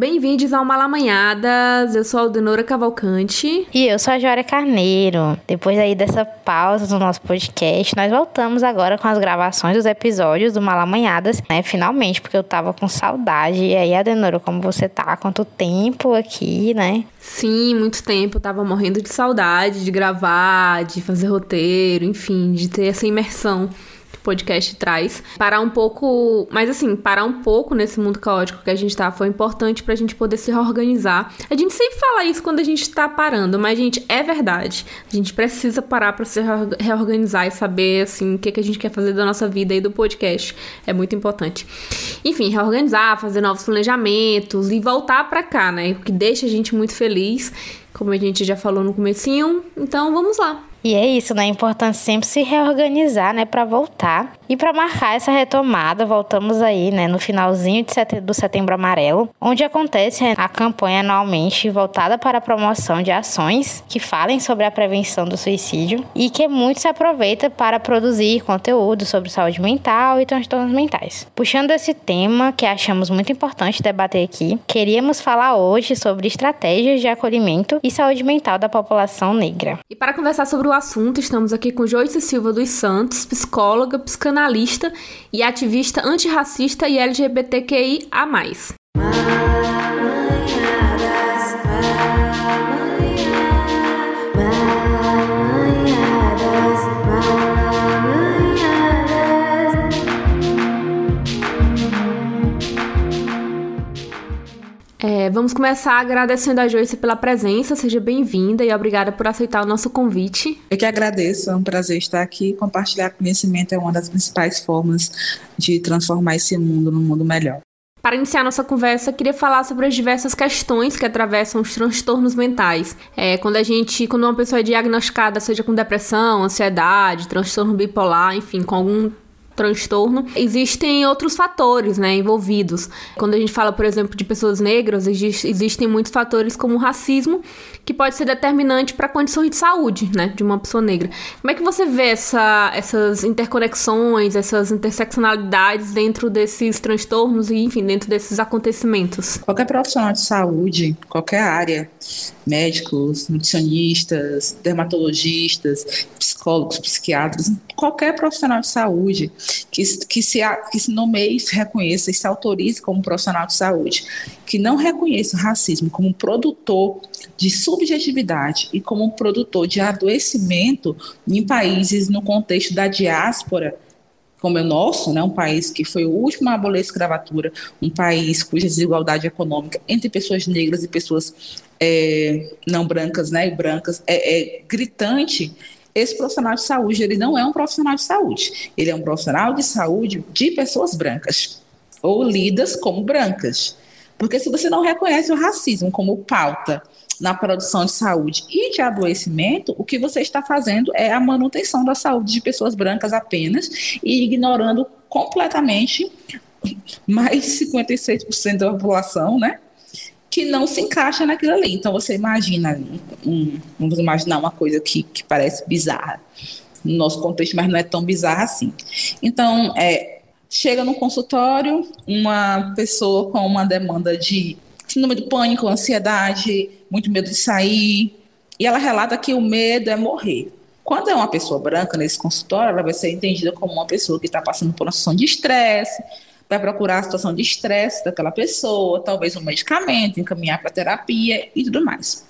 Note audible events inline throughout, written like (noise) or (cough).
Bem-vindos ao Malamanhadas. Eu sou a Aldenora Cavalcante. E eu sou a Jória Carneiro. Depois aí dessa pausa do nosso podcast, nós voltamos agora com as gravações dos episódios do Malamanhadas, né? Finalmente, porque eu tava com saudade. E aí, Adenora, como você tá? Quanto tempo aqui, né? Sim, muito tempo. Eu tava morrendo de saudade de gravar, de fazer roteiro, enfim, de ter essa imersão podcast traz. Parar um pouco, mas assim, parar um pouco nesse mundo caótico que a gente tá foi importante pra gente poder se reorganizar. A gente sempre fala isso quando a gente tá parando, mas, gente, é verdade. A gente precisa parar pra se reorganizar e saber, assim, o que, que a gente quer fazer da nossa vida e do podcast. É muito importante. Enfim, reorganizar, fazer novos planejamentos e voltar pra cá, né? O que deixa a gente muito feliz, como a gente já falou no comecinho. Então, vamos lá. E é isso, né? É importante sempre se reorganizar, né, para voltar. E para marcar essa retomada, voltamos aí, né, no finalzinho de setembro, do Setembro Amarelo, onde acontece a campanha anualmente voltada para a promoção de ações que falem sobre a prevenção do suicídio e que muito se aproveita para produzir conteúdo sobre saúde mental e transtornos mentais. Puxando esse tema que achamos muito importante debater aqui, queríamos falar hoje sobre estratégias de acolhimento e saúde mental da população negra. E para conversar sobre o assunto, estamos aqui com Joyce Silva dos Santos, psicóloga, psicanalista e ativista antirracista e LGBTQIA+. Vamos começar agradecendo a Joyce pela presença. Seja bem-vinda e obrigada por aceitar o nosso convite. Eu que agradeço, é um prazer estar aqui. Compartilhar conhecimento é uma das principais formas de transformar esse mundo num mundo melhor. Para iniciar nossa conversa, queria falar sobre as diversas questões que atravessam os transtornos mentais. É, quando a gente, quando uma pessoa é diagnosticada, seja com depressão, ansiedade, transtorno bipolar, enfim, com algum transtorno, existem outros fatores, né, envolvidos. Quando a gente fala, por exemplo, de pessoas negras, existem muitos fatores como o racismo, que pode ser determinante para condições de saúde, né, de uma pessoa negra. Como é que você vê essa, essas interconexões, essas interseccionalidades dentro desses transtornos e, enfim, dentro desses acontecimentos? Qualquer profissional de saúde, qualquer área, médicos, nutricionistas, dermatologistas, psicólogos, psiquiatras, qualquer profissional de saúde que, que, se, que se nomeie, se reconheça e se autorize como profissional de saúde, que não reconheça o racismo como produtor de subjetividade e como produtor de adoecimento em países no contexto da diáspora, como é o nosso, né, um país que foi o último a abolir a escravatura, um país cuja desigualdade econômica entre pessoas negras e pessoas é, não brancas né, e brancas é, é gritante, esse profissional de saúde ele não é um profissional de saúde, ele é um profissional de saúde de pessoas brancas ou lidas como brancas. Porque se você não reconhece o racismo como pauta na produção de saúde e de adoecimento, o que você está fazendo é a manutenção da saúde de pessoas brancas apenas e ignorando completamente mais de 56% da população, né? Que não se encaixa naquilo ali. Então você imagina, um, vamos imaginar uma coisa que, que parece bizarra no nosso contexto, mas não é tão bizarra assim. Então, é, chega no consultório uma pessoa com uma demanda de síndrome de pânico, ansiedade, muito medo de sair, e ela relata que o medo é morrer. Quando é uma pessoa branca nesse consultório, ela vai ser entendida como uma pessoa que está passando por uma situação de estresse, vai procurar a situação de estresse daquela pessoa, talvez um medicamento, encaminhar para terapia e tudo mais.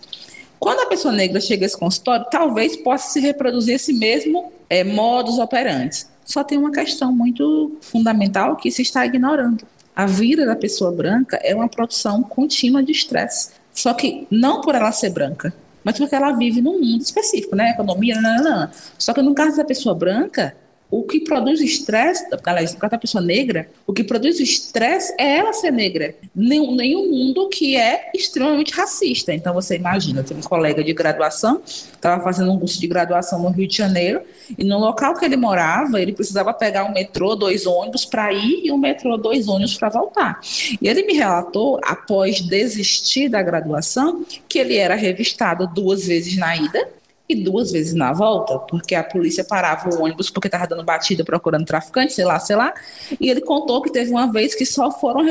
Quando a pessoa negra chega a esse consultório, talvez possa se reproduzir esse mesmo é, modus operandi. Só tem uma questão muito fundamental que se está ignorando. A vida da pessoa branca é uma produção contínua de estresse. Só que não por ela ser branca, mas porque ela vive num mundo específico, né? Economia, não. Só que no caso da pessoa branca, o que produz estresse, aliás, no caso da pessoa negra, o que produz estresse é ela ser negra. Nenhum, nenhum mundo que é extremamente racista. Então você imagina, tem um colega de graduação, estava fazendo um curso de graduação no Rio de Janeiro, e no local que ele morava, ele precisava pegar um metrô, dois ônibus para ir e um metrô, dois ônibus para voltar. E ele me relatou, após desistir da graduação, que ele era revistado duas vezes na ida e duas vezes na volta, porque a polícia parava o ônibus porque estava dando batida procurando traficante, sei lá, sei lá. E ele contou que teve uma vez que só foram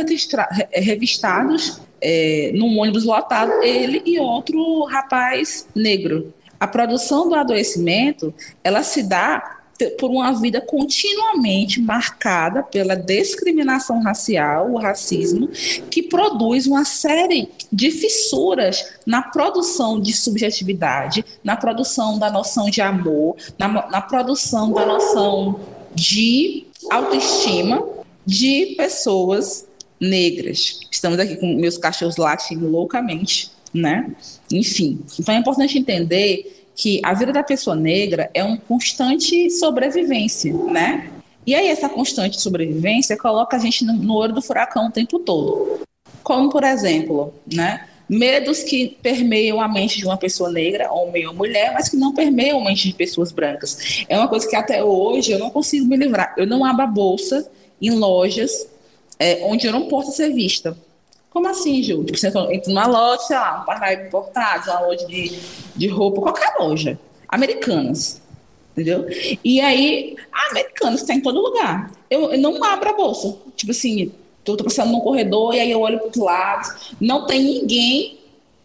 revistados é, num ônibus lotado ele e outro rapaz negro. A produção do adoecimento, ela se dá por uma vida continuamente marcada pela discriminação racial, o racismo, que produz uma série de fissuras na produção de subjetividade, na produção da noção de amor, na, na produção da noção de autoestima de pessoas negras. Estamos aqui com meus cachorros latindo loucamente, né? Enfim, então é importante entender que a vida da pessoa negra é uma constante sobrevivência, né? E aí essa constante sobrevivência coloca a gente no, no olho do furacão o tempo todo. Como, por exemplo, né? Medos que permeiam a mente de uma pessoa negra, homem ou mulher, mas que não permeiam a mente de pessoas brancas. É uma coisa que até hoje eu não consigo me livrar. Eu não abro a bolsa em lojas é, onde eu não posso ser vista. Como assim, Ju? Tipo, você entra numa loja, sei lá, um parnaíba importado, uma loja de, de roupa, qualquer loja. Americanas. Entendeu? E aí, americanas está em todo lugar. Eu, eu, não abro a bolsa. Tipo assim, tô, tô passando num corredor e aí eu olho para os lados. Não tem ninguém,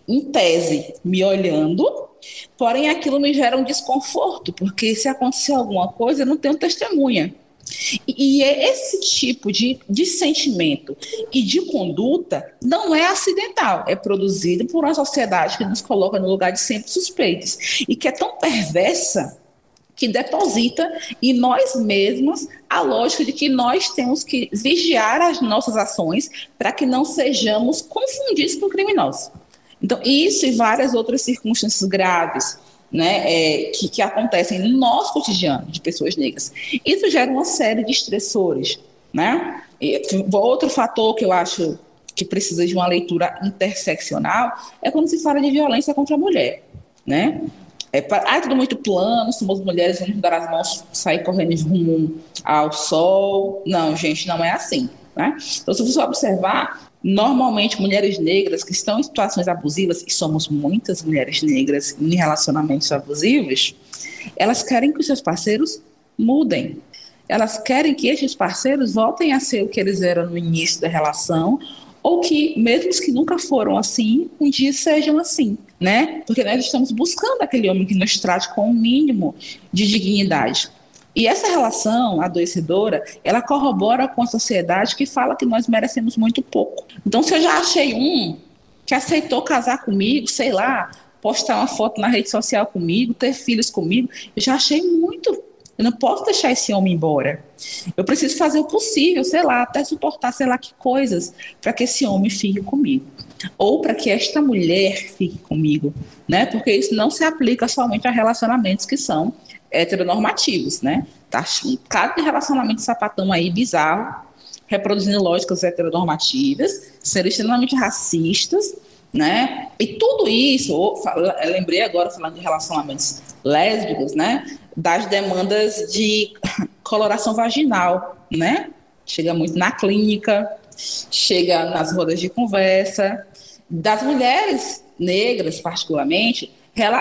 em tese, me olhando. Porém, aquilo me gera um desconforto, porque se acontecer alguma coisa, eu não tenho testemunha. E, é esse tipo de, de sentimento e de conduta não é acidental, é produzido por uma sociedade que nos coloca no lugar de sempre suspeitos e que é tão perversa que deposita em nós mesmos a lógica de que nós temos que vigiar as nossas ações para que não sejamos confundidos com criminosos. Então, isso e várias outras circunstâncias graves né, é, que, que acontecem no nosso cotidiano de pessoas negras. Isso gera uma série de estressores. Né? E outro fator que eu acho que precisa de uma leitura interseccional é quando se fala de violência contra a mulher. Né? É, ah, é tudo muito plano, somos mulheres, vamos dar as mãos, sair correndo rumo ao sol. Não, gente, não é assim. Né? Então, se você observar, Normalmente, mulheres negras que estão em situações abusivas, e somos muitas mulheres negras em relacionamentos abusivos, elas querem que os seus parceiros mudem. Elas querem que esses parceiros voltem a ser o que eles eram no início da relação, ou que, mesmo que nunca foram assim, um dia sejam assim, né? Porque nós estamos buscando aquele homem que nos trate com o um mínimo de dignidade. E essa relação adoecedora, ela corrobora com a sociedade que fala que nós merecemos muito pouco. Então, se eu já achei um que aceitou casar comigo, sei lá, postar uma foto na rede social comigo, ter filhos comigo, eu já achei muito. Eu não posso deixar esse homem embora. Eu preciso fazer o possível, sei lá, até suportar, sei lá, que coisas, para que esse homem fique comigo. Ou para que esta mulher fique comigo, né? Porque isso não se aplica somente a relacionamentos que são heteronormativos, né? Tá cada relacionamento sapatão aí bizarro, reproduzindo lógicas heteronormativas, sendo extremamente racistas, né? E tudo isso, lembrei agora falando de relacionamentos lésbicos, né? Das demandas de (laughs) coloração vaginal, né? Chega muito na clínica, chega nas rodas de conversa, das mulheres negras, particularmente,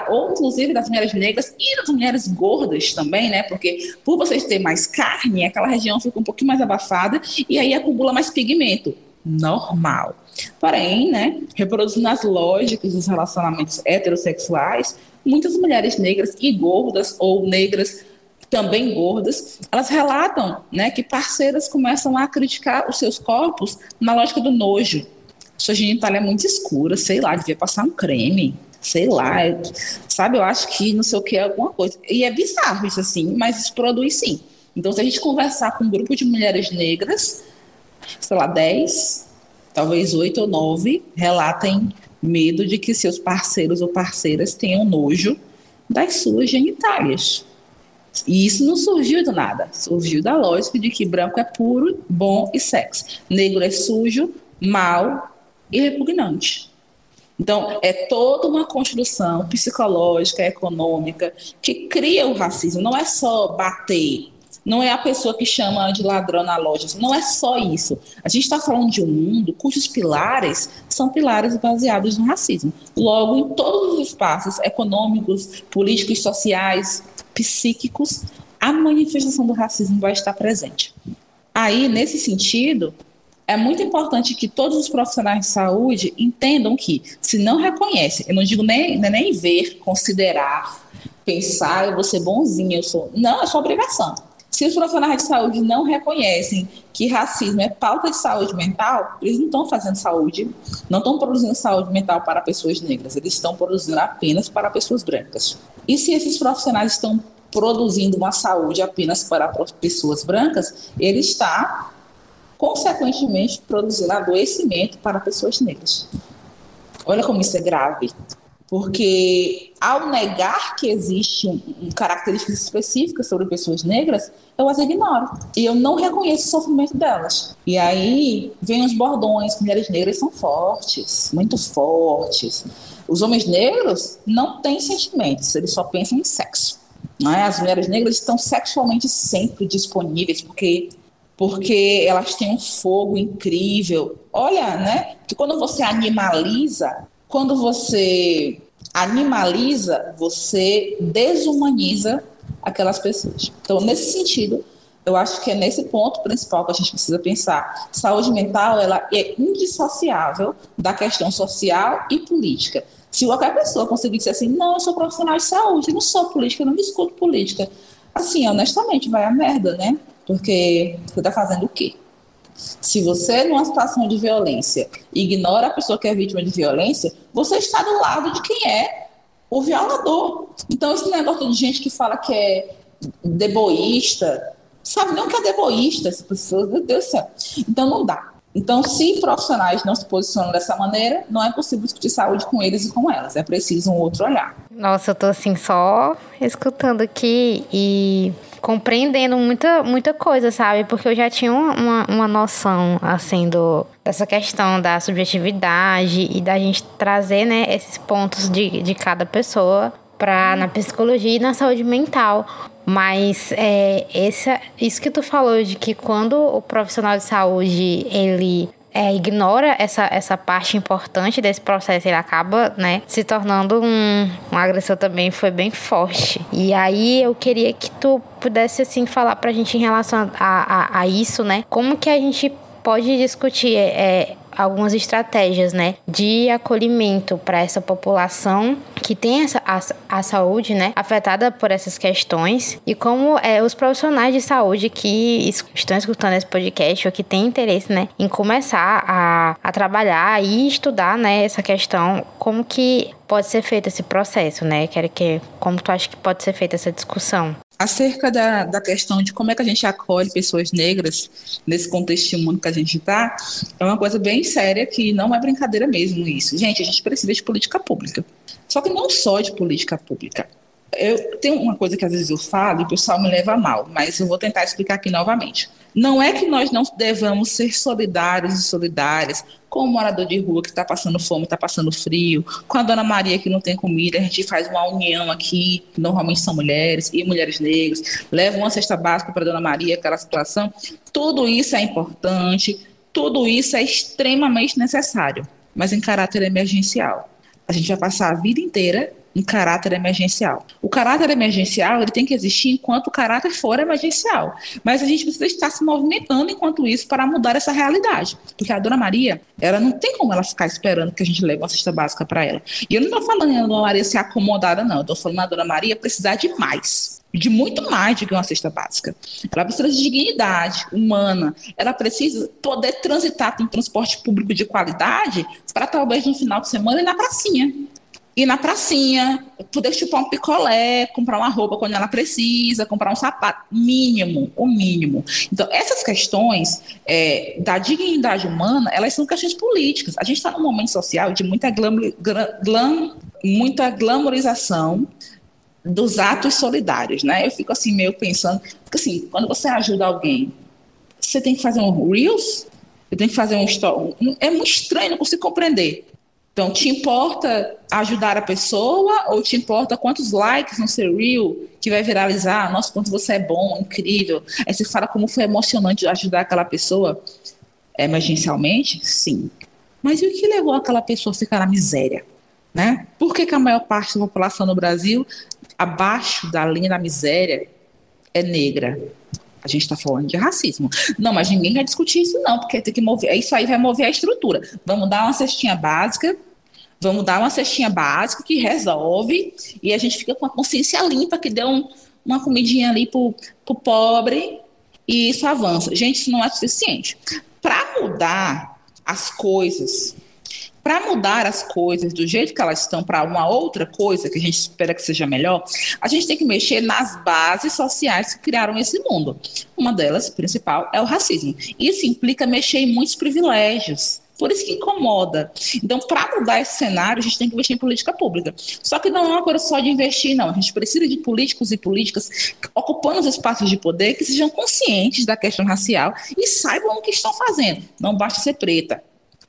ou inclusive das mulheres negras e das mulheres gordas também, né? Porque por vocês terem mais carne, aquela região fica um pouquinho mais abafada e aí acumula mais pigmento. Normal. Porém, né, reproduzindo as lógicas dos relacionamentos heterossexuais, muitas mulheres negras e gordas ou negras também gordas, elas relatam né, que parceiras começam a criticar os seus corpos na lógica do nojo. Sua genitália é muito escura, sei lá, devia passar um creme sei lá, sabe? Eu acho que não sei o que é alguma coisa. E é bizarro isso assim, mas isso produz sim. Então, se a gente conversar com um grupo de mulheres negras, sei lá, 10, talvez 8 ou 9 relatem medo de que seus parceiros ou parceiras tenham nojo das suas genitálias. E isso não surgiu do nada, surgiu da lógica de que branco é puro, bom e sexy. Negro é sujo, mal e repugnante. Então, é toda uma construção psicológica, econômica, que cria o racismo. Não é só bater, não é a pessoa que chama de ladrão na loja. Não é só isso. A gente está falando de um mundo cujos pilares são pilares baseados no racismo. Logo, em todos os espaços econômicos, políticos, sociais, psíquicos, a manifestação do racismo vai estar presente. Aí, nesse sentido, é muito importante que todos os profissionais de saúde entendam que, se não reconhecem, eu não digo nem, é nem ver, considerar, pensar, eu vou ser bonzinho, eu sou. Não, é sua obrigação. Se os profissionais de saúde não reconhecem que racismo é pauta de saúde mental, eles não estão fazendo saúde, não estão produzindo saúde mental para pessoas negras, eles estão produzindo apenas para pessoas brancas. E se esses profissionais estão produzindo uma saúde apenas para pessoas brancas, ele está, consequentemente, produzindo adoecimento para pessoas negras. Olha como isso é grave. Porque ao negar que existe um, um, características específicas sobre pessoas negras, eu as ignoro. E eu não reconheço o sofrimento delas. E aí vem os bordões, mulheres negras são fortes, muito fortes. Os homens negros não têm sentimentos, eles só pensam em sexo. É? As mulheres negras estão sexualmente sempre disponíveis, porque porque elas têm um fogo incrível. Olha, né? Que quando você animaliza, quando você animaliza, você desumaniza aquelas pessoas. Então, nesse sentido, eu acho que é nesse ponto principal que a gente precisa pensar. Saúde mental ela é indissociável da questão social e política. Se qualquer pessoa conseguir dizer assim, não, eu sou profissional de saúde, não sou política, não discuto política, assim, honestamente, vai a merda, né? Porque você está fazendo o quê? Se você, numa situação de violência, ignora a pessoa que é vítima de violência, você está do lado de quem é o violador. Então, esse negócio de gente que fala que é deboísta, sabe não que é deboísta, essa pessoa, meu Deus do céu. Então, não dá. Então, se profissionais não se posicionam dessa maneira, não é possível discutir saúde com eles e com elas. É preciso um outro olhar. Nossa, eu tô assim só escutando aqui e compreendendo muita, muita coisa, sabe? Porque eu já tinha uma, uma noção, assim, do, dessa questão da subjetividade e da gente trazer, né, esses pontos de, de cada pessoa para na psicologia e na saúde mental. Mas é, esse, isso que tu falou de que quando o profissional de saúde ele é, ignora essa, essa parte importante desse processo, ele acaba, né, se tornando um, um agressor também foi bem forte. E aí eu queria que tu pudesse, assim, falar pra gente em relação a, a, a isso, né, como que a gente pode discutir é, algumas estratégias, né, de acolhimento para essa população que tem essa, a, a, saúde, né, afetada por essas questões e como é, os profissionais de saúde que estão escutando esse podcast ou que têm interesse, né, em começar a, a trabalhar e estudar, né, essa questão, como que pode ser feito esse processo, né? Quero que como tu acha que pode ser feita essa discussão? Acerca da, da questão de como é que a gente acolhe pessoas negras nesse contexto de mundo que a gente está, é uma coisa bem séria que não é brincadeira mesmo isso. Gente, a gente precisa de política pública. Só que não só de política pública. Eu tenho uma coisa que às vezes eu falo e o pessoal me leva mal, mas eu vou tentar explicar aqui novamente. Não é que nós não devamos ser solidários e solidárias com o morador de rua que está passando fome, está passando frio, com a dona Maria que não tem comida, a gente faz uma união aqui, normalmente são mulheres e mulheres negras, leva uma cesta básica para a dona Maria, aquela situação. Tudo isso é importante, tudo isso é extremamente necessário, mas em caráter emergencial. A gente vai passar a vida inteira em caráter emergencial. O caráter emergencial ele tem que existir enquanto o caráter for emergencial. Mas a gente precisa estar se movimentando enquanto isso para mudar essa realidade. Porque a dona Maria, ela não tem como ela ficar esperando que a gente leve uma cesta básica para ela. E eu não estou falando a dona Maria ser acomodada, não. Eu estou falando a dona Maria precisar de mais de muito mais do que uma cesta básica. Ela precisa de dignidade humana. Ela precisa poder transitar com transporte público de qualidade para talvez no final de semana ir na pracinha ir na pracinha, poder chupar um picolé, comprar uma roupa quando ela precisa, comprar um sapato, mínimo, o mínimo. Então, essas questões é, da dignidade humana, elas são questões políticas. A gente está num momento social de muita, glam, glam, muita glamorização dos atos solidários, né? Eu fico assim meio pensando, porque assim, quando você ajuda alguém, você tem que fazer um reels, você tem que fazer um story, é muito estranho, não consigo compreender Então, te importa ajudar a pessoa ou te importa quantos likes no seu reel que vai viralizar? Nossa, quanto você é bom, incrível. Aí você fala como foi emocionante ajudar aquela pessoa emergencialmente? Sim. Mas e o que levou aquela pessoa a ficar na miséria? Né? Por que, que a maior parte da população no Brasil, abaixo da linha da miséria, é negra? A gente está falando de racismo. Não, mas ninguém vai discutir isso, não, porque tem que mover. Isso aí vai mover a estrutura. Vamos dar uma cestinha básica, vamos dar uma cestinha básica que resolve, e a gente fica com a consciência limpa, que deu um, uma comidinha ali para o pobre, e isso avança. Gente, isso não é suficiente. Para mudar as coisas para mudar as coisas do jeito que elas estão para uma outra coisa que a gente espera que seja melhor, a gente tem que mexer nas bases sociais que criaram esse mundo. Uma delas, principal, é o racismo. Isso implica mexer em muitos privilégios. Por isso que incomoda. Então, para mudar esse cenário, a gente tem que investir em política pública. Só que não é uma coisa só de investir, não. A gente precisa de políticos e políticas ocupando os espaços de poder que sejam conscientes da questão racial e saibam o que estão fazendo. Não basta ser preta,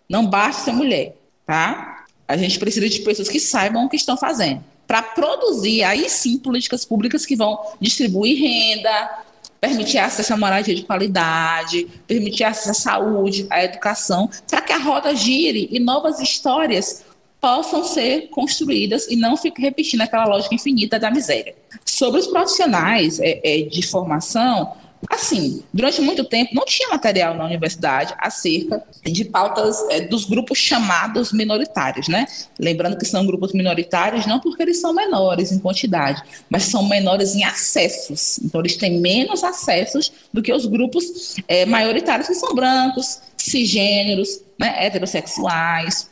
não basta ser mulher tá? A gente precisa de pessoas que saibam o que estão fazendo. Para produzir, aí sim, políticas públicas que vão distribuir renda, permitir acesso à moradia de qualidade, permitir acesso à saúde, à educação, para que a roda gire e novas histórias possam ser construídas e não fique repetindo aquela lógica infinita da miséria. Sobre os profissionais é, é, de formação, Assim, durante muito tempo não tinha material na universidade acerca de pautas é, dos grupos chamados minoritários, né? Lembrando que são grupos minoritários não porque eles são menores em quantidade, mas são menores em acessos. Então, eles têm menos acessos do que os grupos é, maioritários, que são brancos, cisgêneros, né, heterossexuais,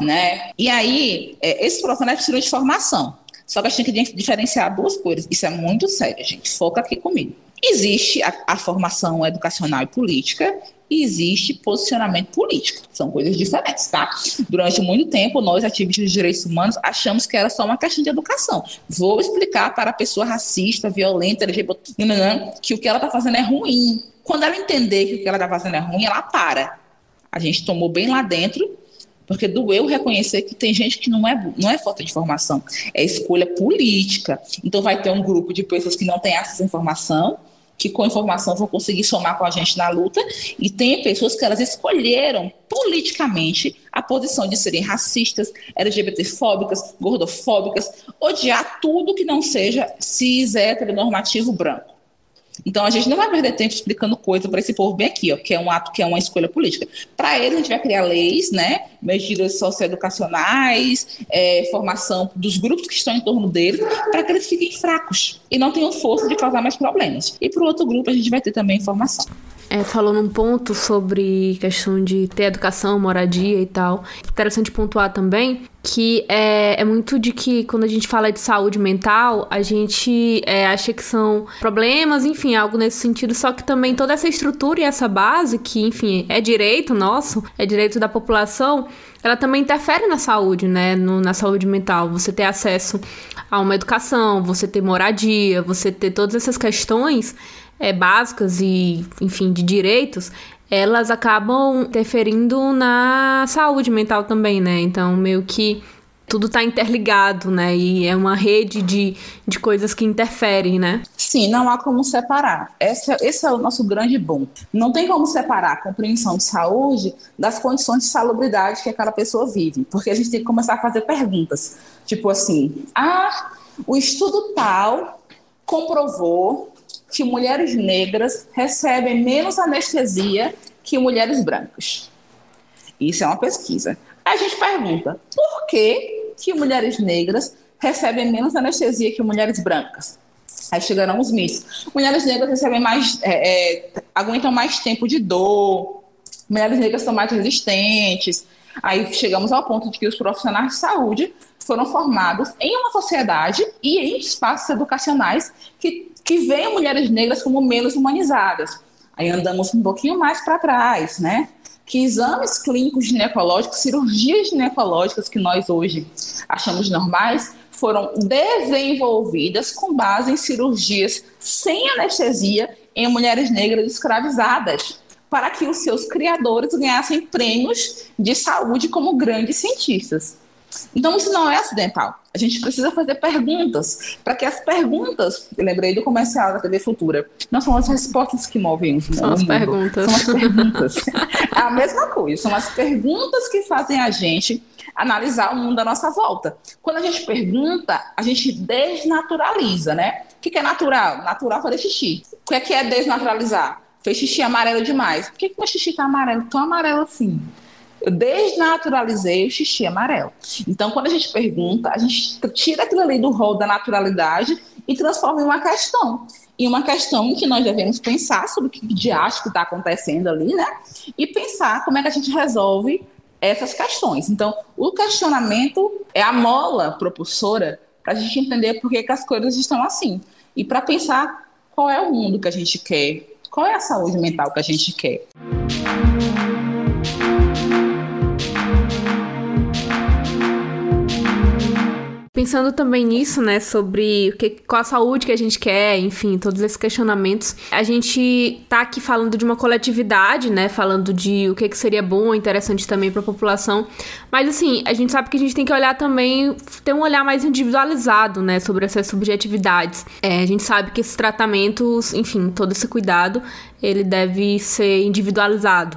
né? E aí, é, esses profissionais precisam de formação. Só que a gente tem que diferenciar duas coisas. Isso é muito sério, gente. Foca aqui comigo. Existe a, a formação educacional e política e existe posicionamento político. São coisas diferentes, tá? Durante muito tempo, nós, ativistas de direitos humanos, achamos que era só uma questão de educação. Vou explicar para a pessoa racista, violenta, LGBT, que o que ela está fazendo é ruim. Quando ela entender que o que ela está fazendo é ruim, ela para. A gente tomou bem lá dentro, porque doeu reconhecer que tem gente que não é, não é falta de informação, é escolha política. Então vai ter um grupo de pessoas que não têm acesso à informação, que com informação vão conseguir somar com a gente na luta, e tem pessoas que elas escolheram politicamente a posição de serem racistas, LGBTfóbicas, gordofóbicas, odiar tudo que não seja cis, heteronormativo branco. Então a gente não vai perder tempo explicando coisa para esse povo bem aqui, ó, que é um ato que é uma escolha política. Para eles a gente vai criar leis, né, medidas socioeducacionais, é, formação dos grupos que estão em torno deles, para que eles fiquem fracos e não tenham força de causar mais problemas. E para o outro grupo a gente vai ter também informação é, falou num ponto sobre questão de ter educação, moradia e tal. Interessante pontuar também que é, é muito de que quando a gente fala de saúde mental, a gente é, acha que são problemas, enfim, algo nesse sentido, só que também toda essa estrutura e essa base, que, enfim, é direito nosso, é direito da população, ela também interfere na saúde, né? No, na saúde mental. Você ter acesso a uma educação, você ter moradia, você ter todas essas questões é, básicas e, enfim, de direitos, elas acabam interferindo na saúde mental também, né? Então, meio que tudo está interligado, né? E é uma rede de, de coisas que interferem, né? Sim, não há como separar. Esse, esse é o nosso grande bom. Não tem como separar a compreensão de saúde das condições de salubridade que aquela pessoa vive. Porque a gente tem que começar a fazer perguntas. Tipo assim, ah, o estudo tal comprovou que mulheres negras recebem menos anestesia que mulheres brancas. Isso é uma pesquisa. A gente pergunta, por que, que mulheres negras recebem menos anestesia que mulheres brancas? Aí chegaram os mitos. Mulheres negras recebem mais, é, é, aguentam mais tempo de dor, mulheres negras são mais resistentes. Aí chegamos ao ponto de que os profissionais de saúde foram formados em uma sociedade e em espaços educacionais que que veem mulheres negras como menos humanizadas. Aí andamos um pouquinho mais para trás, né? Que exames clínicos ginecológicos, cirurgias ginecológicas que nós hoje achamos normais, foram desenvolvidas com base em cirurgias sem anestesia em mulheres negras escravizadas. para que os seus criadores ganhassem prêmios de saúde como grandes cientistas. Então, isso não é acidental. A gente precisa fazer perguntas, para que as perguntas, lembrei do comercial da TV Futura, não são as respostas que movem o mundo. São as perguntas. São as perguntas. é a mesma coisa, são as perguntas que fazem a gente analisar o mundo à nossa volta. Quando a gente pergunta, a gente desnaturaliza, né? O que é natural? Natural fazer xixi. O que é desnaturalizar? Fez xixi amarelo demais. Por que, que meu xixi está amarelo? Tão amarelo assim. Eu desnaturalizei o xixi amarelo. Então, quando a gente pergunta, a gente tira aquilo ali do rol da naturalidade e transforma em uma questão. E uma questão que nós devemos pensar sobre o que de acho que está acontecendo ali, né? E pensar como é que a gente resolve essas questões. Então, o questionamento é a mola propulsora para a gente entender por que, que as coisas estão assim. E para pensar qual é o mundo que a gente quer, qual é a saúde mental que a gente quer. Pensando também nisso, né, sobre o que, qual a saúde que a gente quer, enfim, todos esses questionamentos, a gente tá aqui falando de uma coletividade, né, falando de o que, que seria bom, interessante também para a população, mas assim, a gente sabe que a gente tem que olhar também, ter um olhar mais individualizado, né, sobre essas subjetividades. É, a gente sabe que esses tratamentos, enfim, todo esse cuidado, ele deve ser individualizado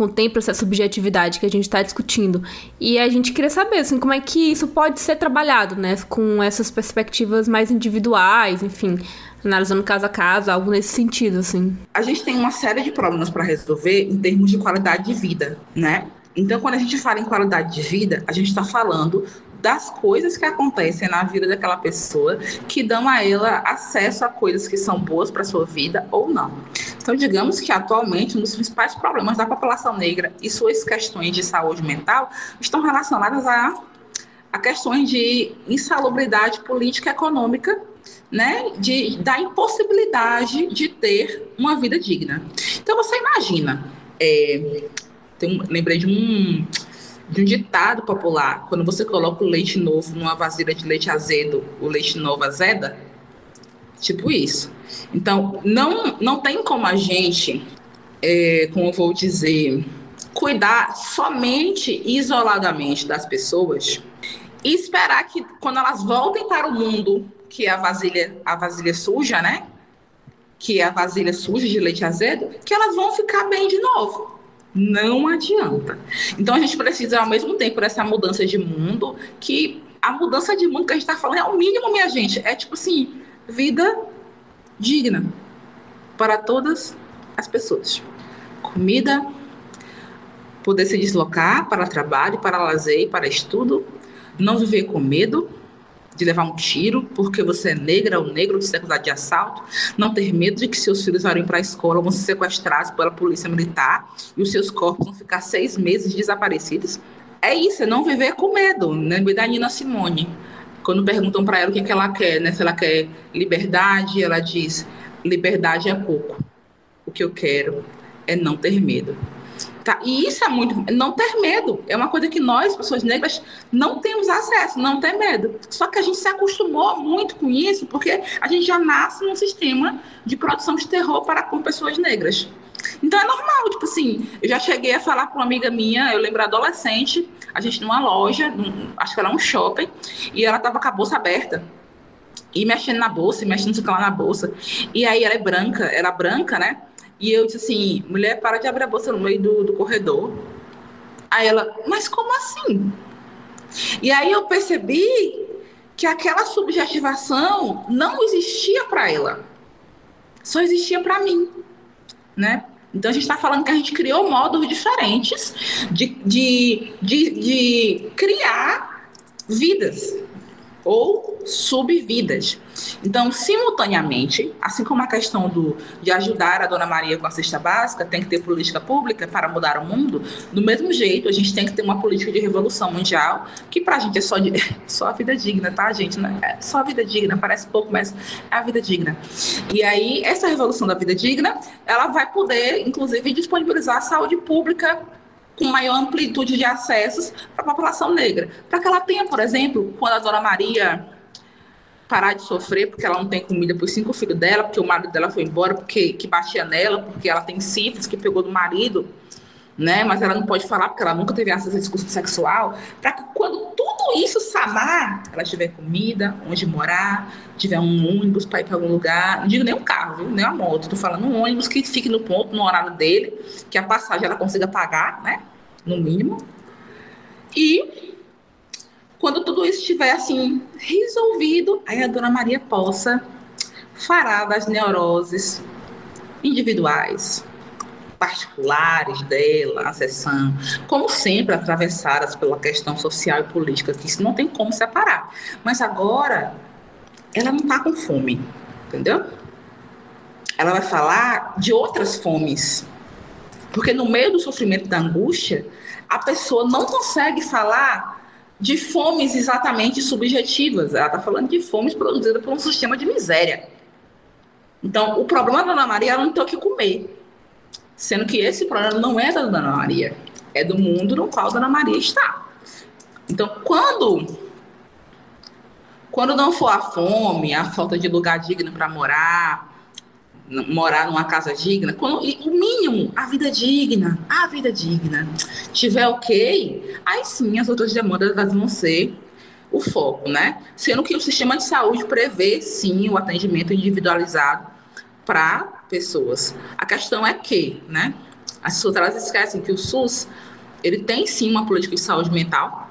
contempla essa subjetividade que a gente está discutindo. E a gente queria saber, assim, como é que isso pode ser trabalhado, né? Com essas perspectivas mais individuais, enfim, analisando caso a caso, algo nesse sentido, assim. A gente tem uma série de problemas para resolver em termos de qualidade de vida, né? Então, quando a gente fala em qualidade de vida, a gente está falando das coisas que acontecem na vida daquela pessoa que dão a ela acesso a coisas que são boas para sua vida ou não. Então, digamos que atualmente um dos principais problemas da população negra e suas questões de saúde mental estão relacionadas a, a questões de insalubridade política e econômica né, de, da impossibilidade de ter uma vida digna. Então você imagina, é, tem, lembrei de um de um ditado popular. Quando você coloca o leite novo numa vasilha de leite azedo, o leite novo azeda, tipo isso. Então, não, não tem como a gente, é, como vou dizer, cuidar somente isoladamente das pessoas e esperar que quando elas voltem para o mundo, que é a vasilha, a vasilha suja, né? Que é a vasilha suja de leite azedo, que elas vão ficar bem de novo. Não adianta. Então a gente precisa, ao mesmo tempo, dessa mudança de mundo, que a mudança de mundo que a gente está falando é o mínimo, minha gente. É tipo assim, vida digna para todas as pessoas. Comida, poder se deslocar para trabalho, para lazer, para estudo, não viver com medo, de levar um tiro porque você é negra ou negro, de ser acusado de assalto, não ter medo de que seus filhos vão para a escola, vão ser sequestrados pela polícia militar e os seus corpos vão ficar seis meses desaparecidos. É isso, é não viver com medo. Lembrei da Nina Simone. Quando perguntam para ela o que, que ela quer, né? se ela quer liberdade, ela diz: liberdade é pouco. O que eu quero é não ter medo. Tá? E isso é muito. Não ter medo. É uma coisa que nós, pessoas negras, não temos acesso, não ter medo. Só que a gente se acostumou muito com isso, porque a gente já nasce num sistema de produção de terror para com pessoas negras. Então é normal, tipo assim, eu já cheguei a falar com uma amiga minha, eu lembro adolescente, a gente numa loja, num, acho que era um shopping, e ela tava com a bolsa aberta. E mexendo na bolsa, e mexendo lá na bolsa. E aí ela é branca, era branca, né? E eu disse assim, mulher, para de abrir a bolsa no meio do, do corredor. Aí ela, mas como assim? E aí eu percebi que aquela subjetivação não existia para ela. Só existia para mim, né? Então a gente está falando que a gente criou modos diferentes de, de, de, de criar vidas, ou subvidas. Então, simultaneamente, assim como a questão do, de ajudar a Dona Maria com a cesta básica, tem que ter política pública para mudar o mundo, do mesmo jeito, a gente tem que ter uma política de revolução mundial, que para a gente é só, de, (laughs) só a vida digna, tá, gente? É só a vida digna, parece pouco, mas é a vida digna. E aí, essa revolução da vida digna, ela vai poder, inclusive, disponibilizar a saúde pública com maior amplitude de acessos para a população negra. Para que ela tenha, por exemplo, quando a Dona Maria parar de sofrer porque ela não tem comida para os cinco filhos dela, porque o marido dela foi embora, porque que batia nela, porque ela tem sífilis que pegou do marido, né? Mas ela não pode falar porque ela nunca teve acesso a discurso sexual, para que quando tudo isso sanar, ela tiver comida, onde morar, tiver um ônibus para ir para algum lugar, não digo nem um carro, viu? nem uma moto, tô falando um ônibus que fique no ponto, no horário dele, que a passagem ela consiga pagar, né? No mínimo. E quando tudo isso estiver assim resolvido, aí a dona Maria possa fará das neuroses individuais, particulares dela, a sessão, como sempre atravessadas pela questão social e política, que isso não tem como separar. Mas agora ela não está com fome, entendeu? Ela vai falar de outras fomes. Porque no meio do sofrimento da angústia, a pessoa não consegue falar de fomes exatamente subjetivas. Ela está falando de fomes produzidas por um sistema de miséria. Então, o problema da Dona Maria ela não ter o que comer. Sendo que esse problema não é da Dona Maria, é do mundo no qual a Dona Maria está. Então, quando quando não for a fome, a falta de lugar digno para morar, morar numa casa digna, quando, o mínimo, a vida digna, a vida digna, tiver ok, aí sim as outras demandas vão ser o foco, né? Sendo que o sistema de saúde prevê sim o atendimento individualizado para pessoas. A questão é que, né? As pessoas elas esquecem que o SUS ele tem sim uma política de saúde mental,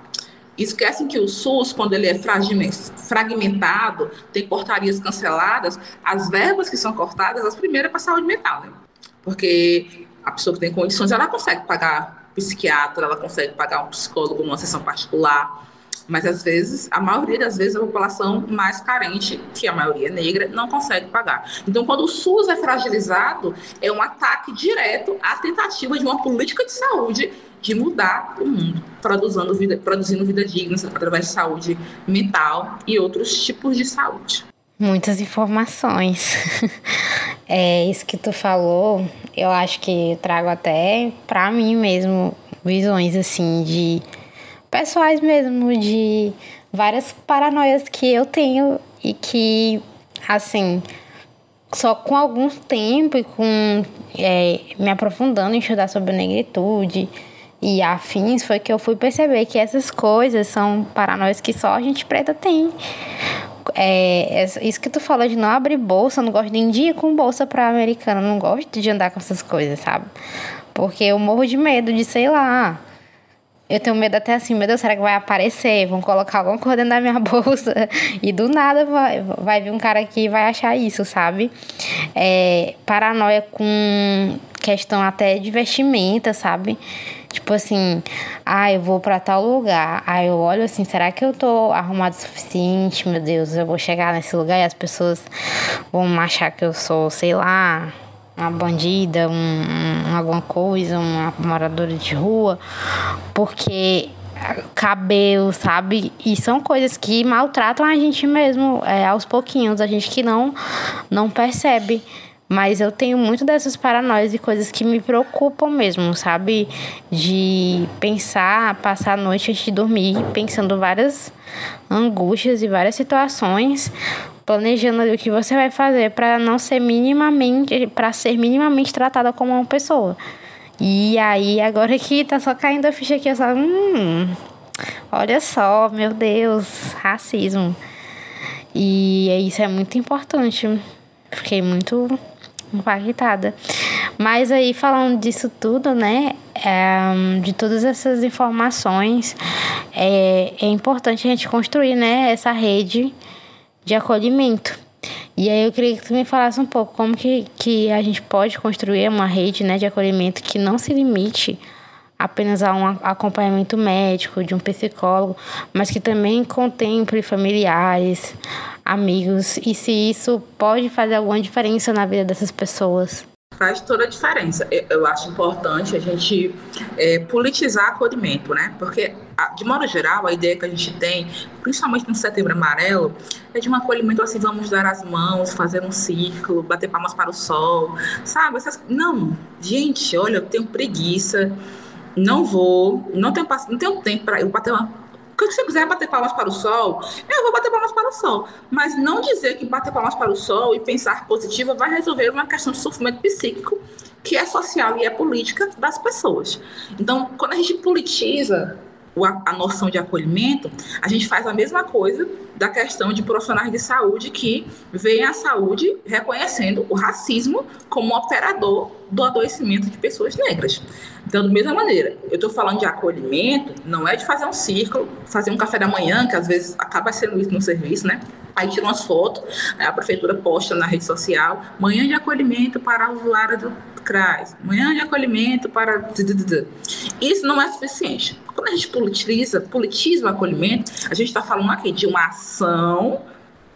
Esquecem que o SUS, quando ele é fragmentado, tem portarias canceladas, as verbas que são cortadas, as primeiras é para saúde mental, né? Porque a pessoa que tem condições, ela consegue pagar psiquiatra, ela consegue pagar um psicólogo numa sessão particular, mas às vezes, a maioria das vezes, a população mais carente, que a maioria é negra, não consegue pagar. Então, quando o SUS é fragilizado, é um ataque direto à tentativa de uma política de saúde de mudar o mundo, produzindo vida, produzindo vida digna através de saúde mental e outros tipos de saúde. Muitas informações. (laughs) é isso que tu falou, eu acho que eu trago até para mim mesmo visões assim de pessoais mesmo de várias paranoias que eu tenho e que assim só com algum tempo e com é, me aprofundando em estudar sobre negritude e afins foi que eu fui perceber que essas coisas são paranoias que só a gente preta tem. É, isso que tu fala de não abrir bolsa, eu não gosto nem de ir com bolsa pra americana, não gosto de andar com essas coisas, sabe? Porque eu morro de medo de, sei lá, eu tenho medo até assim, meu Deus, será que vai aparecer? Vão colocar alguma coisa dentro da minha (laughs) bolsa e do nada vai, vai vir um cara aqui e vai achar isso, sabe? É, paranoia com questão até de vestimenta, sabe? Tipo assim, ah, eu vou para tal lugar. Aí eu olho assim, será que eu tô arrumado o suficiente? Meu Deus, eu vou chegar nesse lugar e as pessoas vão achar que eu sou, sei lá, uma bandida, um, um, alguma coisa, uma moradora de rua, porque cabelo, sabe? E são coisas que maltratam a gente mesmo é, aos pouquinhos, a gente que não, não percebe. Mas eu tenho muito dessas paranoias e coisas que me preocupam mesmo, sabe? De pensar, passar a noite antes de dormir, pensando várias angústias e várias situações, planejando o que você vai fazer para não ser minimamente, para ser minimamente tratada como uma pessoa. E aí, agora que tá só caindo a ficha aqui, eu só, hum, olha só, meu Deus, racismo. E isso é muito importante. Fiquei muito impactada. Mas aí, falando disso tudo, né, é, de todas essas informações, é, é importante a gente construir, né, essa rede de acolhimento. E aí eu queria que tu me falasse um pouco como que, que a gente pode construir uma rede né, de acolhimento que não se limite apenas a um acompanhamento médico de um psicólogo, mas que também contemple familiares, amigos e se isso pode fazer alguma diferença na vida dessas pessoas. Faz toda a diferença. Eu acho importante a gente é, politizar acolhimento, né? Porque, de modo geral, a ideia que a gente tem, principalmente no Setembro Amarelo, é de um acolhimento assim: vamos dar as mãos, fazer um círculo, bater palmas para o sol, sabe? Essas... Não, gente, olha, eu tenho preguiça, não vou, não tenho, não tenho tempo para eu bater uma Porque você quiser bater palmas para o sol, eu vou bater palmas para o sol. Mas não dizer que bater palmas para o sol e pensar positivo vai resolver uma questão de sofrimento psíquico que é social e é política das pessoas. Então, quando a gente politiza a noção de acolhimento, a gente faz a mesma coisa da questão de profissionais de saúde que veem a saúde reconhecendo o racismo como operador do adoecimento de pessoas negras. Então, da mesma maneira, eu estou falando de acolhimento, não é de fazer um círculo, fazer um café da manhã, que às vezes acaba sendo isso no serviço, né? Aí tira umas fotos, a prefeitura posta na rede social, manhã de acolhimento para usuário do CRAS, manhã de acolhimento para... Isso não é suficiente. Quando a gente politiza, politiza o acolhimento, a gente está falando aqui de uma ação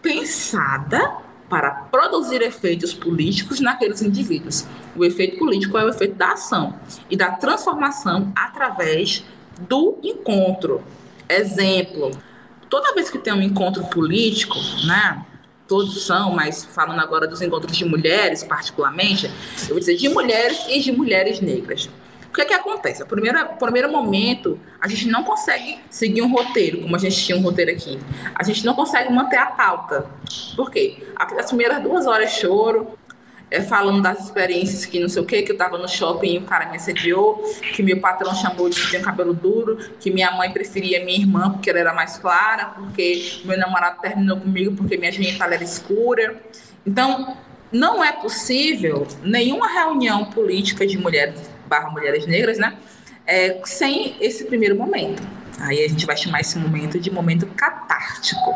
pensada para produzir efeitos políticos naqueles indivíduos. O efeito político é o efeito da ação e da transformação através do encontro. Exemplo, toda vez que tem um encontro político, né? Todos são, mas falando agora dos encontros de mulheres, particularmente, eu vou dizer de mulheres e de mulheres negras. O que, é que acontece? No primeiro, primeiro momento, a gente não consegue seguir um roteiro, como a gente tinha um roteiro aqui. A gente não consegue manter a pauta. Por quê? As primeiras duas horas choro, é, falando das experiências que não sei o que, que eu tava no shopping e o cara me assediou, que meu patrão chamou de cabelo duro, que minha mãe preferia minha irmã porque ela era mais clara, porque meu namorado terminou comigo porque minha genital era escura. Então, não é possível nenhuma reunião política de mulheres barra mulheres negras, né? É, sem esse primeiro momento. Aí a gente vai chamar esse momento de momento catártico,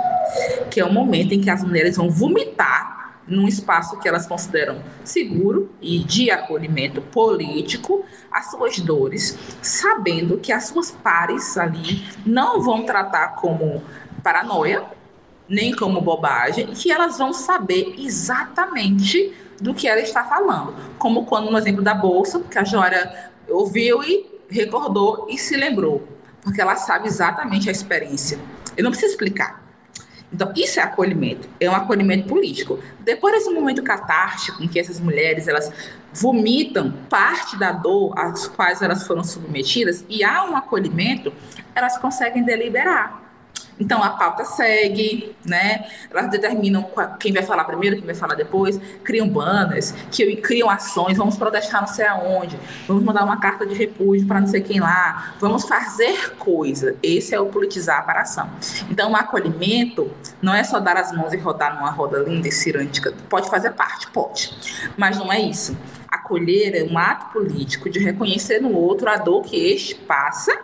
que é o momento em que as mulheres vão vomitar num espaço que elas consideram seguro e de acolhimento político as suas dores, sabendo que as suas pares ali não vão tratar como paranoia, nem como bobagem, que elas vão saber exatamente do que ela está falando. Como quando no exemplo da bolsa, que a Jória ouviu e recordou e se lembrou, porque ela sabe exatamente a experiência. Eu não preciso explicar. Então, isso é acolhimento, é um acolhimento político. Depois desse momento catártico em que essas mulheres elas vomitam parte da dor às quais elas foram submetidas e há um acolhimento, elas conseguem deliberar então a pauta segue, né? Elas determinam quem vai falar primeiro, quem vai falar depois, criam banners, criam ações, vamos protestar não sei aonde, vamos mandar uma carta de repúdio para não sei quem lá, vamos fazer coisa. Esse é o politizar para a ação. Então o acolhimento não é só dar as mãos e rodar numa roda linda e cirântica. Pode fazer parte, pode. Mas não é isso. Acolher é um ato político de reconhecer no outro a dor que este passa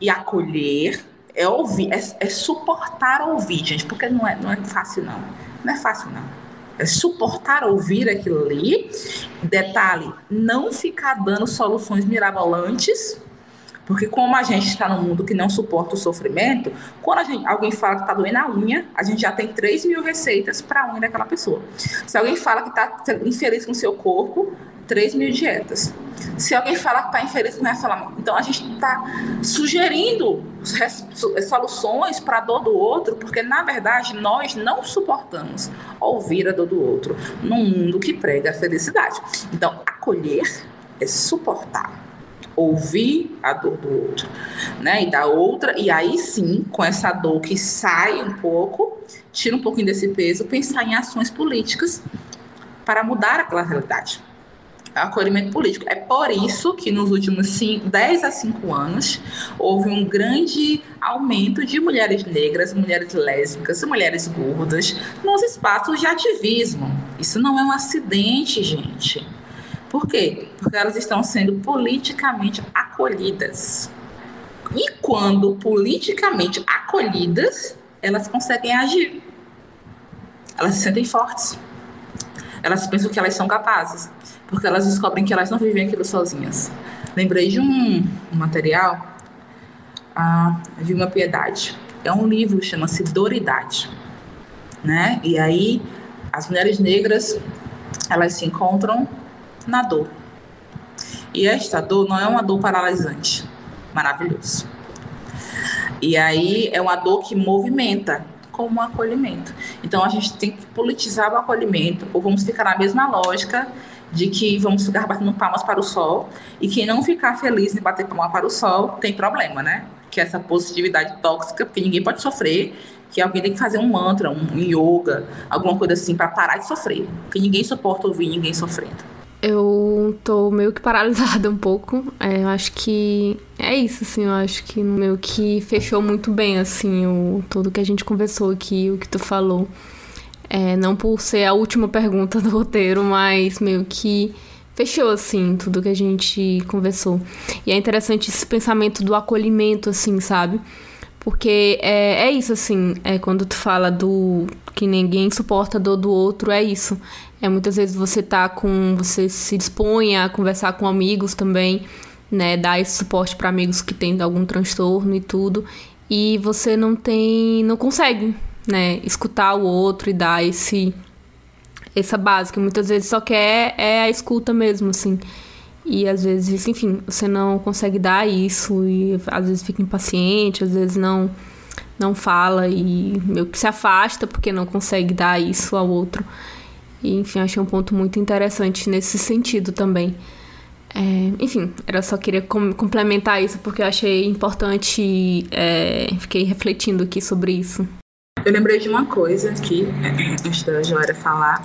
e acolher é ouvir, é, é, suportar ouvir, gente, porque não é, não é fácil, não. Não é fácil, não. É suportar ouvir aquilo ali. Detalhe, não ficar dando soluções mirabolantes, porque como a gente está num mundo que não suporta o sofrimento, quando gente, alguém fala que está doendo a unha, a gente já tem 3 mil receitas para a unha daquela pessoa. Se alguém fala que está infeliz com o seu corpo, 3 mil dietas. Se alguém falar que está infeliz, não vai falar. Então a gente está sugerindo soluções para a dor do outro, porque na verdade nós não suportamos ouvir a dor do outro num mundo que prega a felicidade. Então, acolher é suportar ouvir a dor do outro, né? E da outra, e aí sim, com essa dor que sai um pouco, tira um pouquinho desse peso, pensar em ações políticas para mudar aquela realidade acolhimento político. É por isso que nos últimos cinco, 10 a 5 anos houve um grande aumento de mulheres negras, mulheres lésbicas, mulheres gordas nos espaços de ativismo. Isso não é um acidente, gente. Por quê? Porque elas estão sendo politicamente acolhidas. E quando politicamente acolhidas, elas conseguem agir. Elas se sentem fortes. Elas pensam que elas são capazes porque elas descobrem que elas não vivem aquilo sozinhas. Lembrei de um, material, ah, de uma piedade. É um livro, chama-se Doridade. Né? E aí, as mulheres negras, elas se encontram na dor. E esta dor não é uma dor paralisante, maravilhoso. E aí é uma dor que movimenta, como um acolhimento. Então a gente tem que politizar o acolhimento, ou vamos ficar na mesma lógica de que vamos ficar batendo palmas para o sol e quem não ficar feliz em bater palmas para o sol tem problema, né? que é essa positividade tóxica, porque ninguém pode sofrer, que alguém tem que fazer um mantra, um yoga, alguma coisa assim para parar de sofrer, porque ninguém suporta ouvir ninguém sofrendo. Eu tô meio que paralisada um pouco. É, eu acho que é isso, assim. Eu acho que meio que fechou muito bem, assim, o, tudo que a gente conversou aqui, o que tu falou. É, não por ser a última pergunta do roteiro, mas meio que fechou, assim, tudo que a gente conversou. E é interessante esse pensamento do acolhimento, assim, sabe? Porque é, é isso, assim, é quando tu fala do que ninguém suporta a dor do outro, é isso. É muitas vezes você tá com. Você se dispõe a conversar com amigos também, né? Dar esse suporte para amigos que têm algum transtorno e tudo. E você não tem. não consegue, né? Escutar o outro e dar esse. essa base, que muitas vezes só quer é a escuta mesmo, assim. E às vezes, enfim, você não consegue dar isso e às vezes fica impaciente, às vezes não não fala e meio que se afasta porque não consegue dar isso ao outro. E, enfim, achei um ponto muito interessante nesse sentido também. É, enfim, era só queria com complementar isso porque eu achei importante, é, fiquei refletindo aqui sobre isso. Eu lembrei de uma coisa aqui, antes da Joara falar,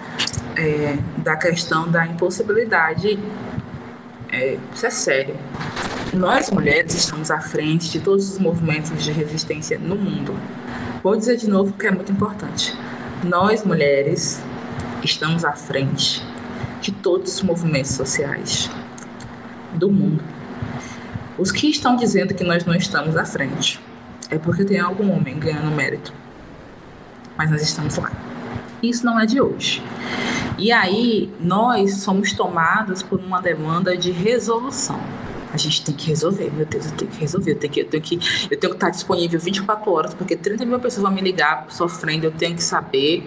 é, da questão da impossibilidade. É, isso é sério. Nós mulheres estamos à frente de todos os movimentos de resistência no mundo. Vou dizer de novo porque é muito importante. Nós mulheres estamos à frente de todos os movimentos sociais do mundo. Os que estão dizendo que nós não estamos à frente é porque tem algum homem ganhando mérito. Mas nós estamos lá. Isso não é de hoje. E aí, nós somos tomados por uma demanda de resolução. A gente tem que resolver, meu Deus, eu tenho que resolver, eu tenho que, eu tenho que, eu tenho que estar disponível 24 horas, porque 30 mil pessoas vão me ligar sofrendo, eu tenho que saber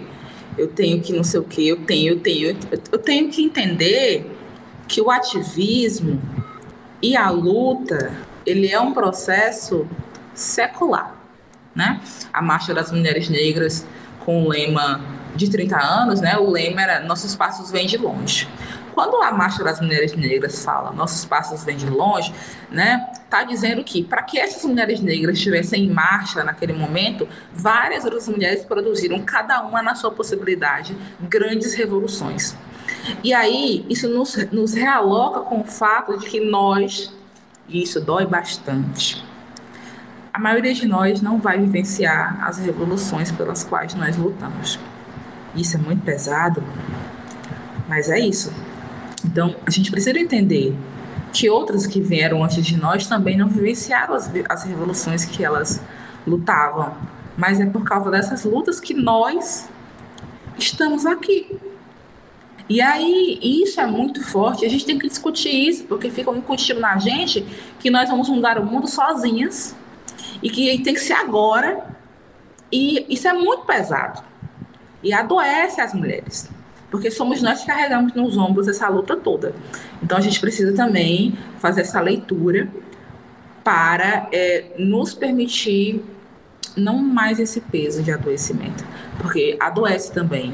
eu tenho que não sei o que, eu tenho, eu tenho, eu tenho que entender que o ativismo e a luta, ele é um processo secular, né? A Marcha das Mulheres Negras com o lema de 30 anos, né? O lema era nossos passos vêm de longe. Quando a Marcha das Mulheres Negras fala nossos passos vêm de longe, né, tá dizendo que para que essas mulheres negras estivessem em marcha naquele momento, várias outras mulheres produziram, cada uma na sua possibilidade, grandes revoluções. E aí, isso nos, nos realoca com o fato de que nós, e isso dói bastante, a maioria de nós não vai vivenciar as revoluções pelas quais nós lutamos. Isso é muito pesado, mas é isso. Então, a gente precisa entender que outras que vieram antes de nós também não vivenciaram as, as revoluções que elas lutavam. Mas é por causa dessas lutas que nós estamos aqui. E aí, isso é muito forte. A gente tem que discutir isso, porque fica incutindo na gente que nós vamos mudar o mundo sozinhas e que tem que ser agora. E isso é muito pesado. E adoece as mulheres porque somos nós que carregamos nos ombros essa luta toda. Então a gente precisa também fazer essa leitura para é, nos permitir não mais esse peso de adoecimento, porque adoece também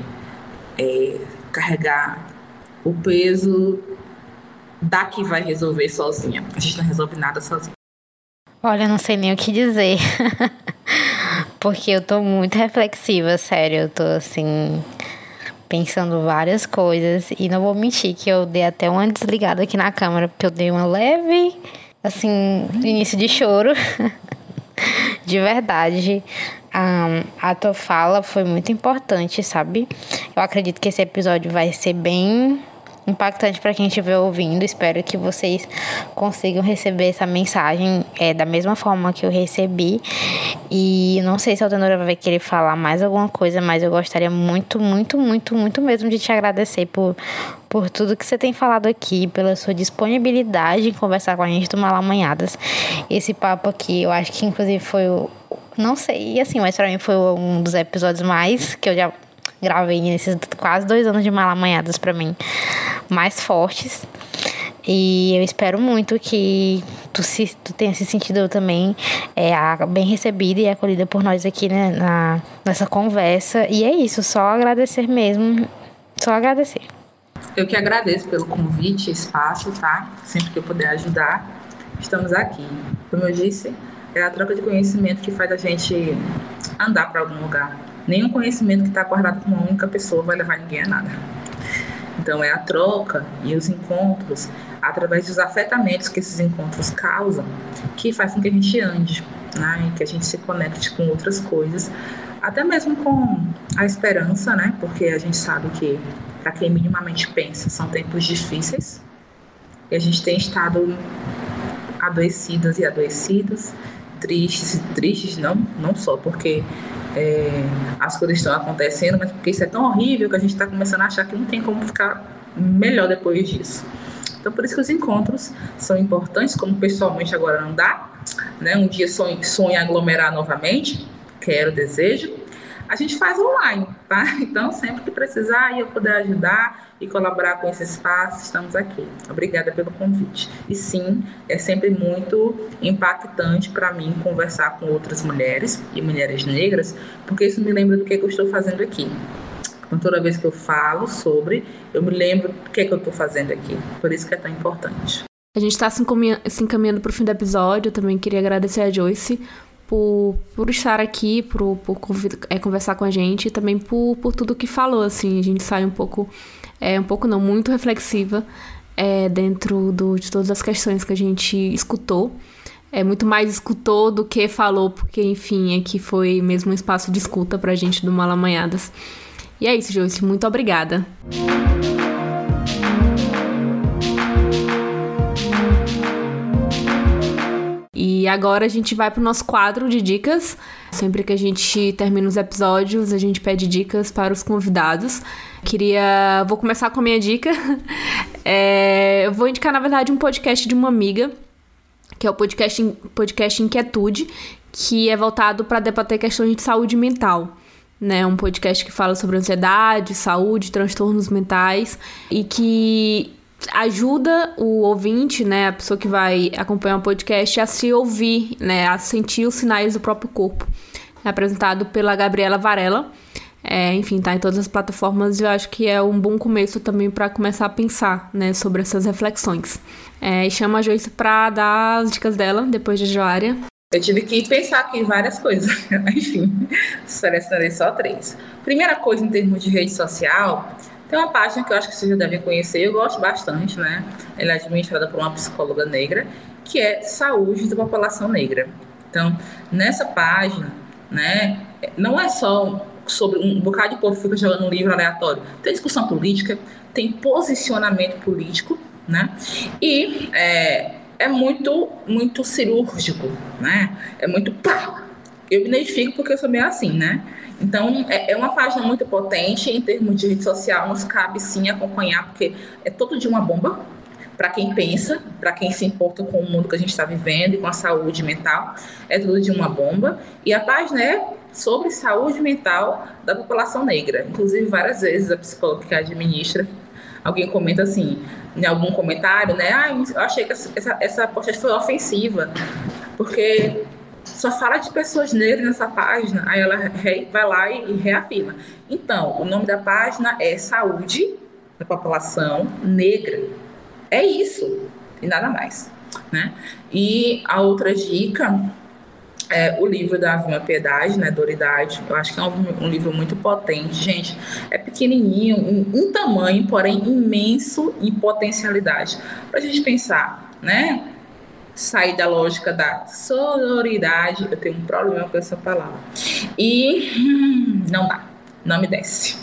é, carregar o peso da que vai resolver sozinha. A gente não resolve nada sozinha. Olha, não sei nem o que dizer. (laughs) porque eu tô muito reflexiva, sério. Eu tô assim pensando várias coisas. E não vou mentir que eu dei até uma desligada aqui na câmera, porque eu dei uma leve, assim, início de choro. (laughs) de verdade. Um, a tua fala foi muito importante, sabe? Eu acredito que esse episódio vai ser bem impactante para quem estiver ouvindo. Espero que vocês consigam receber essa mensagem é, da mesma forma que eu recebi. E não sei se a Altenora vai querer falar mais alguma coisa, mas eu gostaria muito, muito, muito, muito mesmo de te agradecer por, por tudo que você tem falado aqui, pela sua disponibilidade em conversar com a gente do Malamanhadas. Esse papo aqui, eu acho que inclusive foi o. Não sei, assim, mas pra mim foi um dos episódios mais que eu já gravei nesses quase dois anos de Malamanhadas para mim mais fortes. E eu espero muito que tu, se, tu tenha se sentido também é, bem recebida e acolhida por nós aqui né, na, nessa conversa. E é isso, só agradecer mesmo. Só agradecer. Eu que agradeço pelo convite, espaço, tá? Sempre que eu puder ajudar, estamos aqui. Como eu disse, É a troca de conhecimento que faz a gente andar para algum lugar. Nenhum conhecimento que está guardado com uma única pessoa vai levar ninguém a nada. Então, é a troca e os encontros, através dos afetamentos que esses encontros causam, que faz com que a gente ande, né? que a gente se conecte com outras coisas, até mesmo com a esperança, né? Porque a gente sabe que, para quem minimamente pensa, são tempos difíceis e a gente tem estado adoecidas e adoecidos, tristes tristes, não, não só porque é, as coisas estão acontecendo, mas porque isso é tão horrível que a gente está começando a achar que não tem como ficar melhor depois disso. Então, por isso que os encontros são importantes, como pessoalmente agora não dá, né? Um dia sonho, sonho aglomerar novamente, quero, desejo, a gente faz online, tá? (laughs) Então, sempre que precisar e eu puder ajudar e colaborar com esse espaço, estamos aqui. Obrigada pelo convite. E sim, é sempre muito impactante para mim conversar com outras mulheres e mulheres negras, porque isso me lembra do que, eu estou fazendo aqui. Então, toda vez que eu falo sobre, eu me lembro do que, é que eu estou fazendo aqui. Por isso que é tão importante. A gente está se encaminhando para o fim do episódio. Eu também queria agradecer a Joyce por, por estar aqui, por, por é, conversar com a gente e também por, por tudo que falou, assim, a gente sai um pouco, é, um pouco não, muito reflexiva é, dentro do, de todas as questões que a gente escutou. É muito mais escutou do que falou, porque, enfim, aqui foi mesmo um espaço de escuta pra gente do Malamanhadas. E é isso, Joyce, muito obrigada. E agora a gente vai pro nosso quadro de dicas. Sempre que a gente termina os episódios, a gente pede dicas para os convidados. Queria. Vou começar com a minha dica. (laughs) É... Eu vou indicar, na verdade, um podcast de uma amiga, que é o podcast, podcast Inquietude, que é voltado para debater questões de saúde mental né? Um podcast que fala sobre ansiedade, saúde, transtornos mentais e que ajuda o ouvinte, né, a pessoa que vai acompanhar o podcast a se ouvir, né, a sentir os sinais do próprio corpo. É apresentado pela Gabriela Varela. É, enfim, tá em todas as plataformas e eu acho que é um bom começo também para começar a pensar, né, sobre essas reflexões. É, chama a Joyce para dar as dicas dela depois de Joária. Eu tive que pensar aqui em várias coisas, (laughs) enfim, selecionei só três. Primeira coisa em termos de rede social, tem uma página que eu acho que vocês já devem conhecer, eu gosto bastante, né? Ela é administrada por uma psicóloga negra, que é Saúde da População Negra. Então, nessa página, né, não é só sobre um bocado de povo fica jogando um livro aleatório. Tem discussão política, tem posicionamento político, né? E é, é muito, muito cirúrgico, né? É muito pá! Eu me identifico porque eu sou meio assim, né? Então, é, é uma página muito potente em termos de rede social, nos cabe sim acompanhar, porque é todo de uma bomba, para quem pensa, para quem se importa com o mundo que a gente está vivendo e com a saúde mental, é tudo de uma bomba. E a página é sobre saúde mental da população negra. Inclusive, várias vezes a psicóloga que administra, alguém comenta assim, em algum comentário, né? Ah, eu achei que essa, essa, essa postagem foi ofensiva, porque só fala de pessoas negras nessa página, aí ela vai lá e reafirma. Então, o nome da página é Saúde da População Negra. É isso, e nada mais. Né? E a outra dica é o livro da Vilma Piedade, né, Doridade. Eu acho que é um, um, livro muito potente, gente. É pequenininho, um, um tamanho, porém imenso em potencialidade. Para a gente pensar, né? Sair da lógica da sororidade. Eu tenho um problema com essa palavra. E hum, (laughs) não dá, não me desce.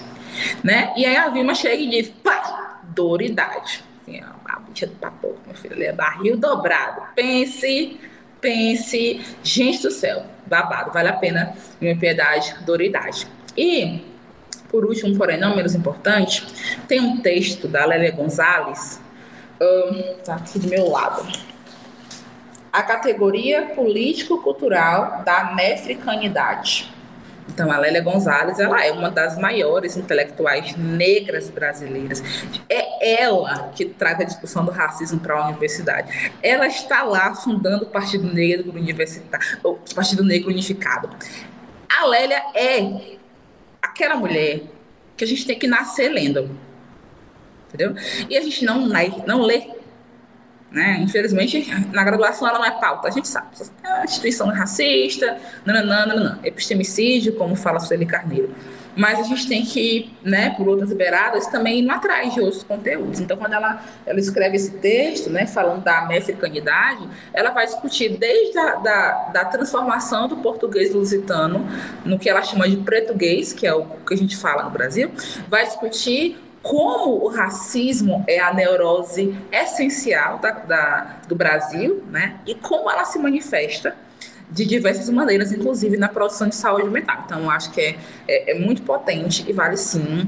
Né? E aí a Vilma chega e diz: pá, doridade. Assim, a bicha do papo, meu filho, ele é barril dobrado. Pense, pense. Gente do céu, babado, vale a pena. Minha piedade, doridade. E, por último, porém não menos importante, tem um texto da Lélia Gonzalez, um, tá aqui do meu lado a categoria político-cultural da nefricanidade. Então, a Lélia Gonzalez, ela é uma das maiores intelectuais negras brasileiras. É ela que traz a discussão do racismo para a universidade. Ela está lá fundando o Partido Negro Universitário, o Partido Negro Unificado. A Lélia é aquela mulher que a gente tem que nascer lendo. Entendeu? E a gente não, não lê Né? Infelizmente, na graduação ela não é pauta, a gente sabe. É uma instituição racista, nananã, nananã. epistemicídio, como fala Sueli Carneiro mas a gente tem que ir, né, por outras beiradas, também indo atrás de outros conteúdos. Então, quando ela, ela escreve esse texto, né, falando da americanidade, ela vai discutir desde a da, da transformação do português lusitano no que ela chama de português, que é o que a gente fala no Brasil, vai discutir como o racismo é a neurose essencial da, da, do Brasil, né? E como ela se manifesta de diversas maneiras, inclusive na produção de saúde mental. Então, eu acho que é, é, é muito potente e vale sim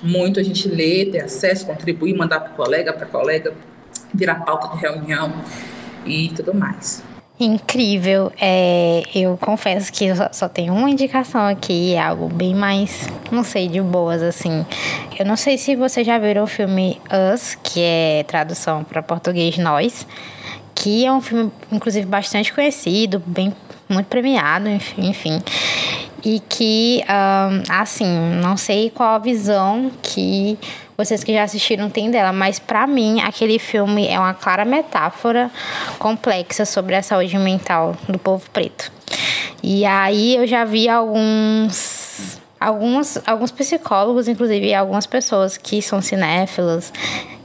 muito a gente ler, ter acesso, contribuir, mandar para colega, para colega, virar pauta de reunião e tudo mais. Incrível. É, eu confesso que eu só tenho uma indicação aqui, é algo bem mais, não sei, de boas, assim. Eu não sei se você já viram o filme Us, que é tradução para português Nós que é um filme, inclusive, bastante conhecido, bem muito premiado, enfim. E que, um, assim, não sei qual a visão que vocês que já assistiram têm dela, mas para mim aquele filme é uma clara metáfora complexa sobre a saúde mental do povo preto. E aí eu já vi alguns alguns, alguns psicólogos, inclusive algumas pessoas que são cinéfilas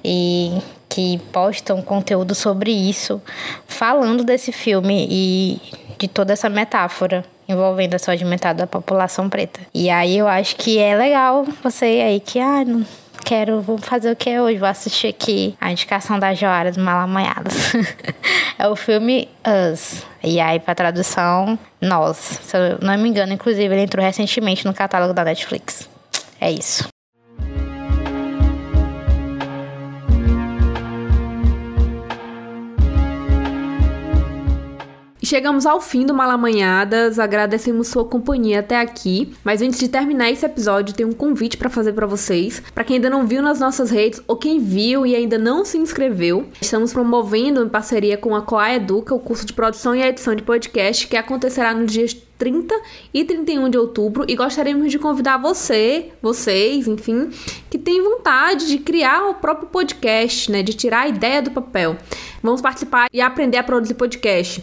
e que postam conteúdo sobre isso, falando desse filme e de toda essa metáfora envolvendo a saúde mental da população preta. E aí eu acho que é legal você aí que, ah, não quero, vou fazer o que é hoje, vou assistir aqui a indicação da Joara dos Malamanhadas. (laughs) é o filme Us. E aí, pra tradução, Nós. Se eu não me engano, inclusive, ele entrou recentemente no catálogo da Netflix. É isso. Chegamos ao fim do Malamanhadas, agradecemos sua companhia até aqui. Mas antes de terminar esse episódio, tem um convite para fazer para vocês. Para quem ainda não viu nas nossas redes ou quem viu e ainda não se inscreveu, estamos promovendo em parceria com a Coa Educa o curso de produção e edição de podcast que acontecerá no dia 30 e 31 de outubro e gostaríamos de convidar você, vocês, enfim, que tem vontade de criar o próprio podcast, né, de tirar a ideia do papel. Vamos participar e aprender a produzir podcast.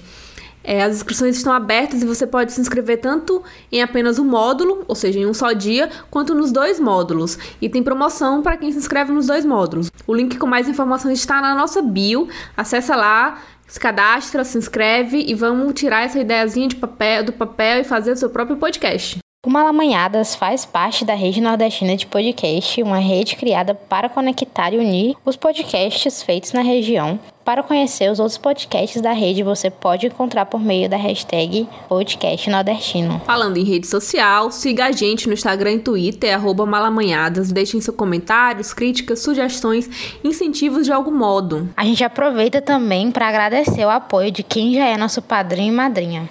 É, as inscrições estão abertas e você pode se inscrever tanto em apenas um módulo, ou seja, em um só dia, quanto nos dois módulos. E tem promoção para quem se inscreve nos dois módulos. O link com mais informações está na nossa bio. Acesse lá, se cadastra, se inscreve e vamos tirar essa ideiazinha de papel, do papel e fazer o seu próprio podcast. O Malamanhadas faz parte da Rede Nordestina de Podcast, uma rede criada para conectar e unir os podcasts feitos na região. Para conhecer os outros podcasts da rede, você pode encontrar por meio da hashtag Podcast Nordestino. Falando em rede social, siga a gente no Instagram e Twitter, arroba malamanhadas. Deixem seus comentários, críticas, sugestões, incentivos de algum modo. A gente aproveita também para agradecer o apoio de quem já é nosso padrinho e madrinha.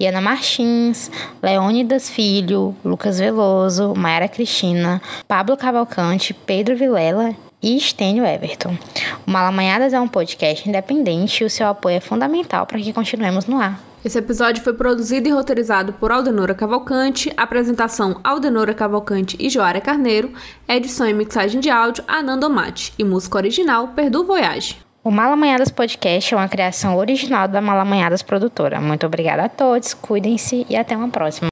Iana Martins, Leônidas Filho, Lucas Veloso, Mayara Cristina, Pablo Cavalcante, Pedro Vilela e Estênio Everton. O Malamanhadas é um podcast independente e o seu apoio é fundamental para que continuemos no ar. Esse episódio foi produzido e roteirizado por Aldenora Cavalcante, apresentação Aldenora Cavalcante e Joara Carneiro, edição e mixagem de áudio Ananda Mate e música original Perdu Voyage. O Malamanhadas Podcast é uma criação original da Malamanhadas Produtora. Muito obrigada a todos, cuidem-se e até uma próxima.